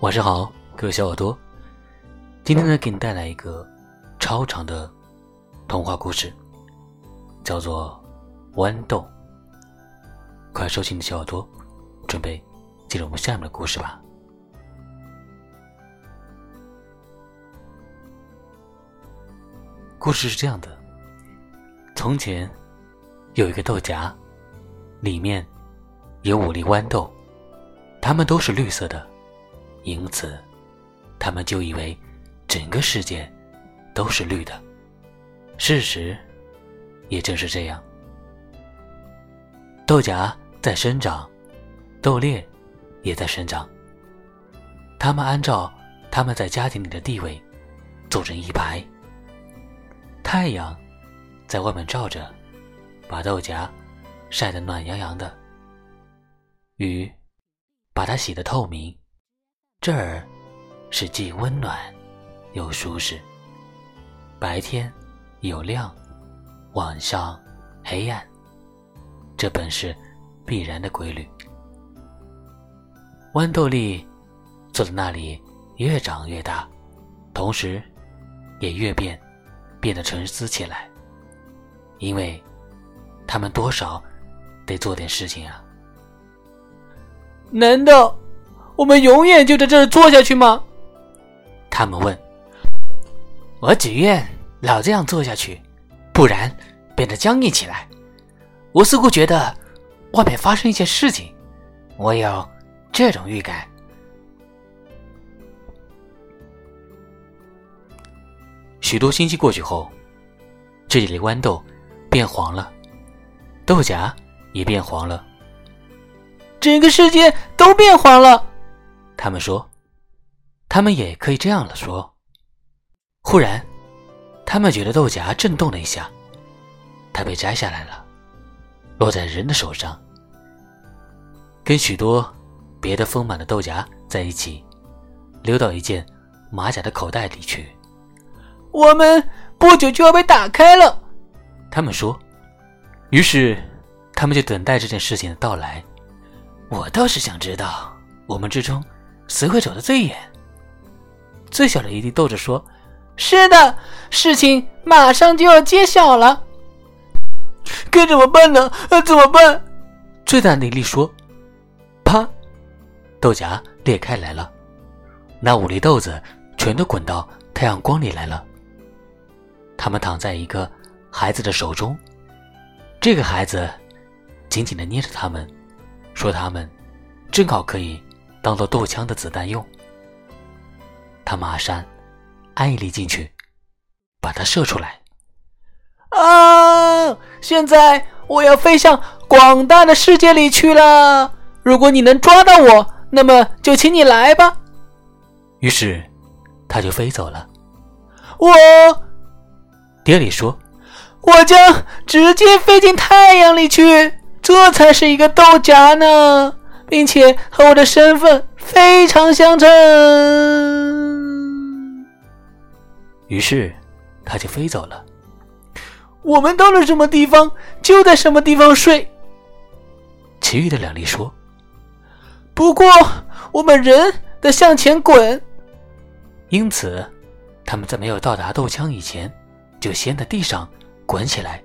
晚上好，各位小耳朵。今天呢，给你带来一个超长的童话故事，叫做《豌豆》。快收起你的小耳朵，准备进入我们下面的故事吧。故事是这样的：从前有一个豆荚，里面有五粒豌豆，它们都是绿色的，因此他们就以为整个世界都是绿的。事实也正是这样，豆荚在生长，豆粒也在生长。它们按照他们在家庭里的地位，组成一排。太阳在外面照着，把豆荚晒得暖洋洋的；雨把它洗得透明。这儿是既温暖又舒适。白天有亮，晚上黑暗，这本是必然的规律。豌豆粒坐在那里，越长越大，同时也越变。变得沉思起来，因为他们多少得做点事情啊。难道我们永远就在这儿坐下去吗？他们问。我只愿老这样坐下去，不然变得僵硬起来。我似乎觉得外面发生一些事情，我有这种预感。许多星期过去后，这里的豌豆变黄了，豆荚也变黄了，整个世界都变黄了。他们说，他们也可以这样了说。忽然，他们觉得豆荚震动了一下，它被摘下来了，落在人的手上，跟许多别的丰满的豆荚在一起，溜到一件马甲的口袋里去。我们不久就要被打开了，他们说。于是，他们就等待这件事情的到来。我倒是想知道，我们之中谁会走得最远？最小的一粒豆子说：“是的，事情马上就要揭晓了。该怎么办呢？怎么办？”最大的一粒说：“啪！”豆荚裂开来了，那五粒豆子全都滚到太阳光里来了。他们躺在一个孩子的手中，这个孩子紧紧的捏着他们，说：“他们正好可以当做豆枪的子弹用。”他马上按一粒进去，把它射出来。啊！现在我要飞向广大的世界里去了。如果你能抓到我，那么就请你来吧。于是他就飞走了。我。爹里说：“我将直接飞进太阳里去，这才是一个豆荚呢，并且和我的身份非常相称。”于是他就飞走了。我们到了什么地方，就在什么地方睡。其余的两粒说：“不过我们人得向前滚。”因此，他们在没有到达豆枪以前。就先在地上滚起来，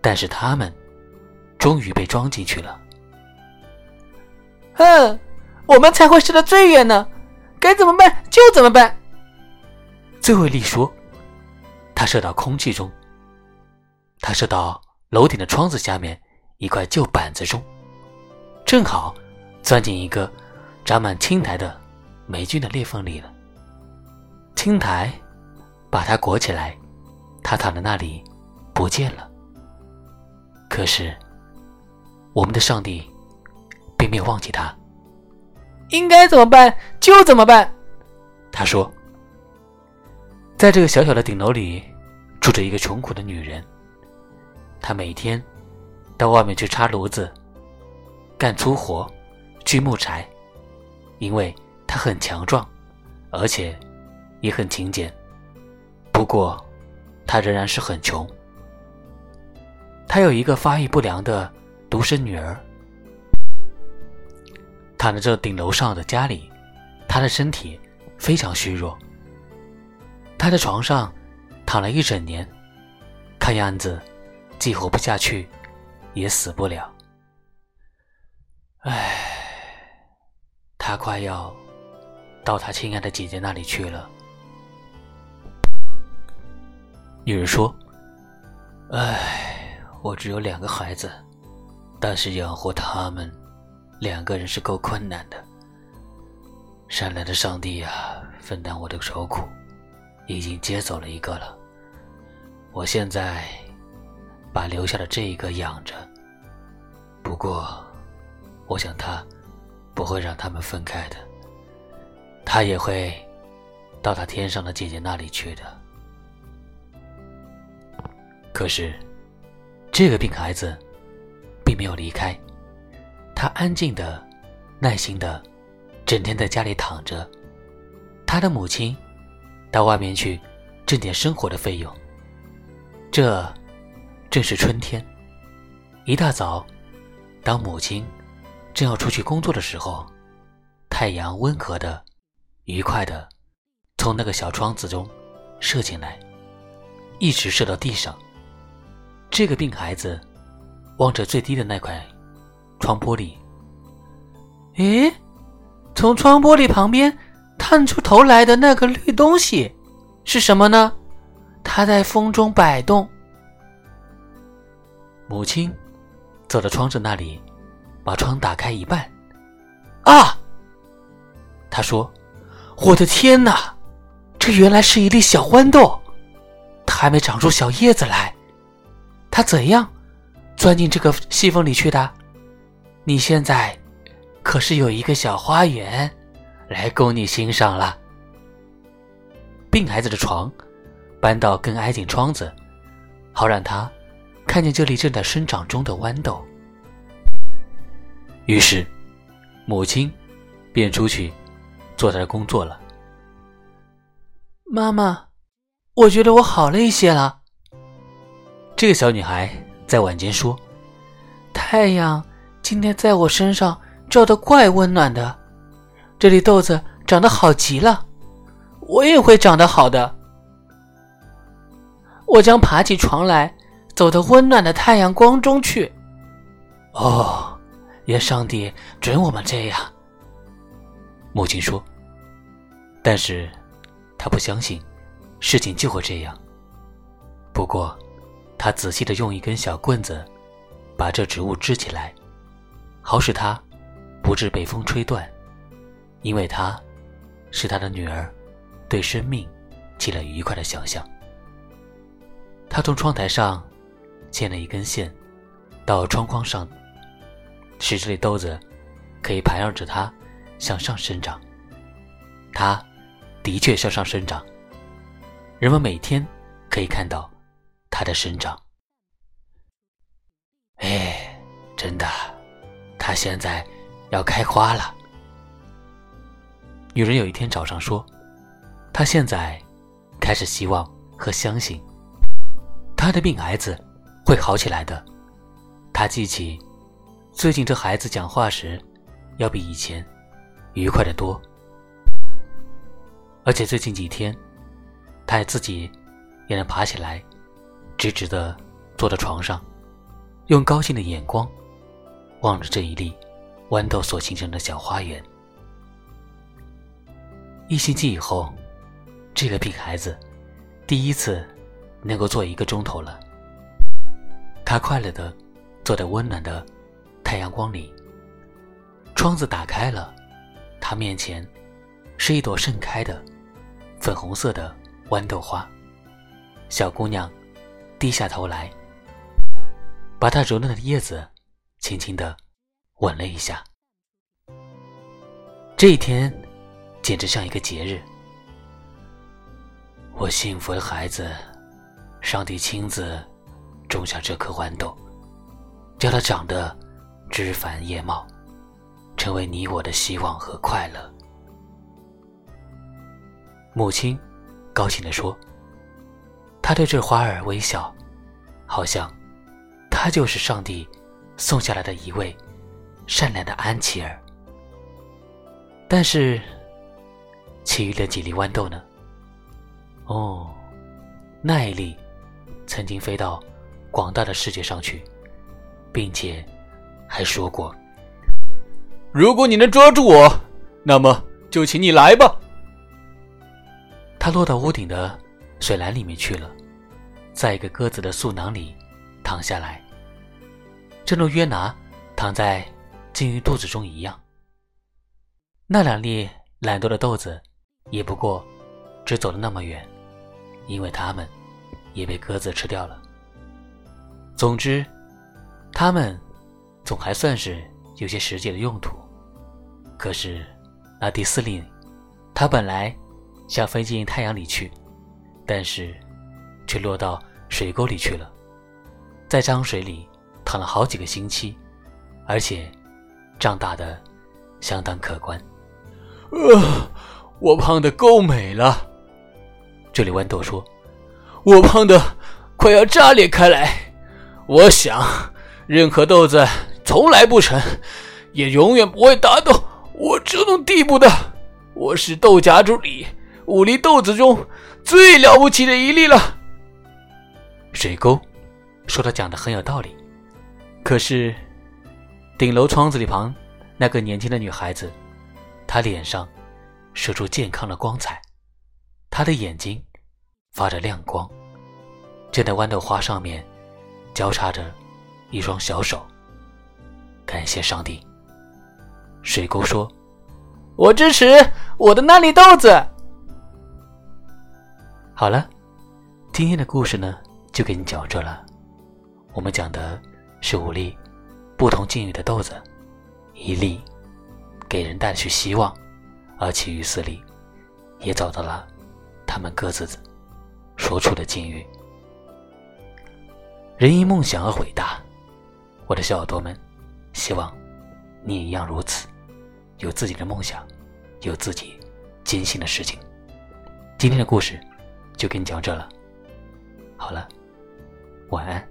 但是他们终于被装进去了。哼，我们才会射得最远呢！该怎么办就怎么办。最后一粒说：“他射到空气中，他射到楼顶的窗子下面一块旧板子中，正好钻进一个长满青苔的霉菌的裂缝里了。青苔把它裹起来。”他躺在那里，不见了。可是，我们的上帝并没有忘记他。应该怎么办就怎么办。他说：“在这个小小的顶楼里，住着一个穷苦的女人。她每天到外面去插炉子、干粗活、锯木柴，因为她很强壮，而且也很勤俭。不过，他仍然是很穷。他有一个发育不良的独生女儿，躺在这顶楼上的家里，他的身体非常虚弱，他在床上躺了一整年，看样子既活不下去，也死不了。唉，他快要到他亲爱的姐姐那里去了。女人说：“唉，我只有两个孩子，但是养活他们两个人是够困难的。善良的上帝啊，分担我的愁苦，已经接走了一个了。我现在把留下的这一个养着，不过……”我想他不会让他们分开的，他也会到他天上的姐姐那里去的。可是，这个病孩子并没有离开，他安静的、耐心的，整天在家里躺着。他的母亲到外面去挣点生活的费用。这正是春天，一大早，当母亲。正要出去工作的时候，太阳温和的、愉快的从那个小窗子中射进来，一直射到地上。这个病孩子望着最低的那块窗玻璃，咦，从窗玻璃旁边探出头来的那个绿东西是什么呢？它在风中摆动。母亲走到窗子那里。把窗打开一半，啊！他说：“我的天哪，这原来是一粒小豌豆，它还没长出小叶子来。它怎样钻进这个细缝里去的？你现在可是有一个小花园来供你欣赏了。”病孩子的床搬到更挨近窗子，好让他看见这里正在生长中的豌豆。于是，母亲便出去做她的工作了。妈妈，我觉得我好了一些了。这个小女孩在晚间说：“太阳今天在我身上照得怪温暖的，这粒豆子长得好极了，我也会长得好的。我将爬起床来，走到温暖的太阳光中去。”哦。愿上帝准我们这样，母亲说。但是，她不相信事情就会这样。不过，她仔细的用一根小棍子把这植物支起来，好使它不致被风吹断，因为它是他的女儿，对生命起了愉快的想象。他从窗台上牵了一根线，到窗框上。使这粒豆子可以盘绕着它向上生长，它的确向上生长。人们每天可以看到它的生长。哎，真的，它现在要开花了。女人有一天早上说：“她现在开始希望和相信，她的病孩子会好起来的。”她记起。最近这孩子讲话时，要比以前愉快的多，而且最近几天，他自己也能爬起来，直直的坐在床上，用高兴的眼光望着这一粒豌豆所形成的小花园。一星期以后，这个病孩子第一次能够坐一个钟头了，他快乐的坐在温暖的。太阳光里，窗子打开了，他面前是一朵盛开的粉红色的豌豆花。小姑娘低下头来，把它柔嫩的叶子轻轻的吻了一下。这一天简直像一个节日。我幸福的孩子，上帝亲自种下这颗豌豆，叫它长得。枝繁叶茂，成为你我的希望和快乐。母亲高兴地说：“她对这花儿微笑，好像她就是上帝送下来的一位善良的安琪儿。”但是，其余的几粒豌豆呢？哦，那一粒曾经飞到广大的世界上去，并且还说过：“如果你能抓住我，那么就请你来吧。”它落到屋顶的水篮里面去了，在一个鸽子的嗉囊里躺下来，正如约拿躺在鲸鱼肚子中一样。那两粒懒惰的豆子，也不过只走了那么远，因为它们也被鸽子吃掉了。总之，它们总还算是有些实际的用途。可是那第四粒，它本来。想飞进太阳里去，但是却落到水沟里去了，在脏水里躺了好几个星期，而且胀大的相当可观。呃，我胖的够美了。这里豌豆说：“我胖的快要炸裂开来。我想，任何豆子从来不沉，也永远不会达到我这种地步的。我是豆荚中里。”五粒豆子中最了不起的一粒了。水沟说他讲的很有道理，可是顶楼窗子里旁那个年轻的女孩子，她脸上射出健康的光彩，她的眼睛发着亮光，正在豌豆花上面交叉着一双小手。感谢上帝，水沟说：“我支持我的那粒豆子。”好了，今天的故事呢，就给你讲这了。我们讲的是五粒不同境遇的豆子，一粒给人带去希望，而其余四粒也找到了他们各自说出的境遇。人因梦想而伟大，我的小耳朵们，希望你也一样如此，有自己的梦想，有自己坚信的事情。今天的故事。就跟你讲这了，好了，晚安。